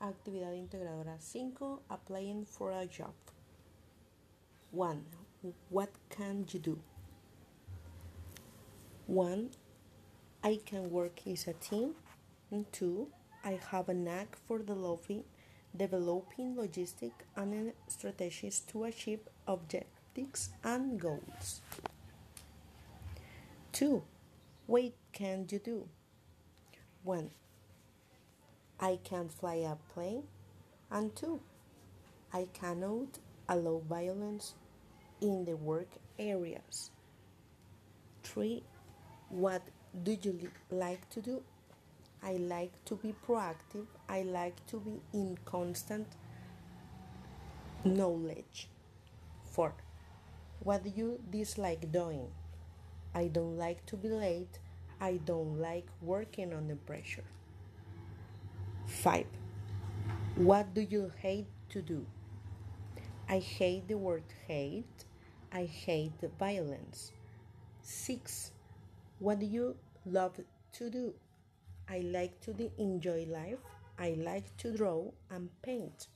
Actividad integradora 5. Applying for a job. 1. What can you do? 1. I can work as a team. 2. I have a knack for developing, developing logistic and strategies to achieve objectives and goals. 2. What can you do? 1. I can fly a plane. And 2. I cannot allow violence in the work areas. 3. What do you like to do? I like to be proactive. I like to be in constant knowledge. 4. What do you dislike doing? I don't like to be late. I don't like working under pressure. 5. What do you hate to do? I hate the word hate. I hate violence. 6. What do you love to do? I like to enjoy life. I like to draw and paint.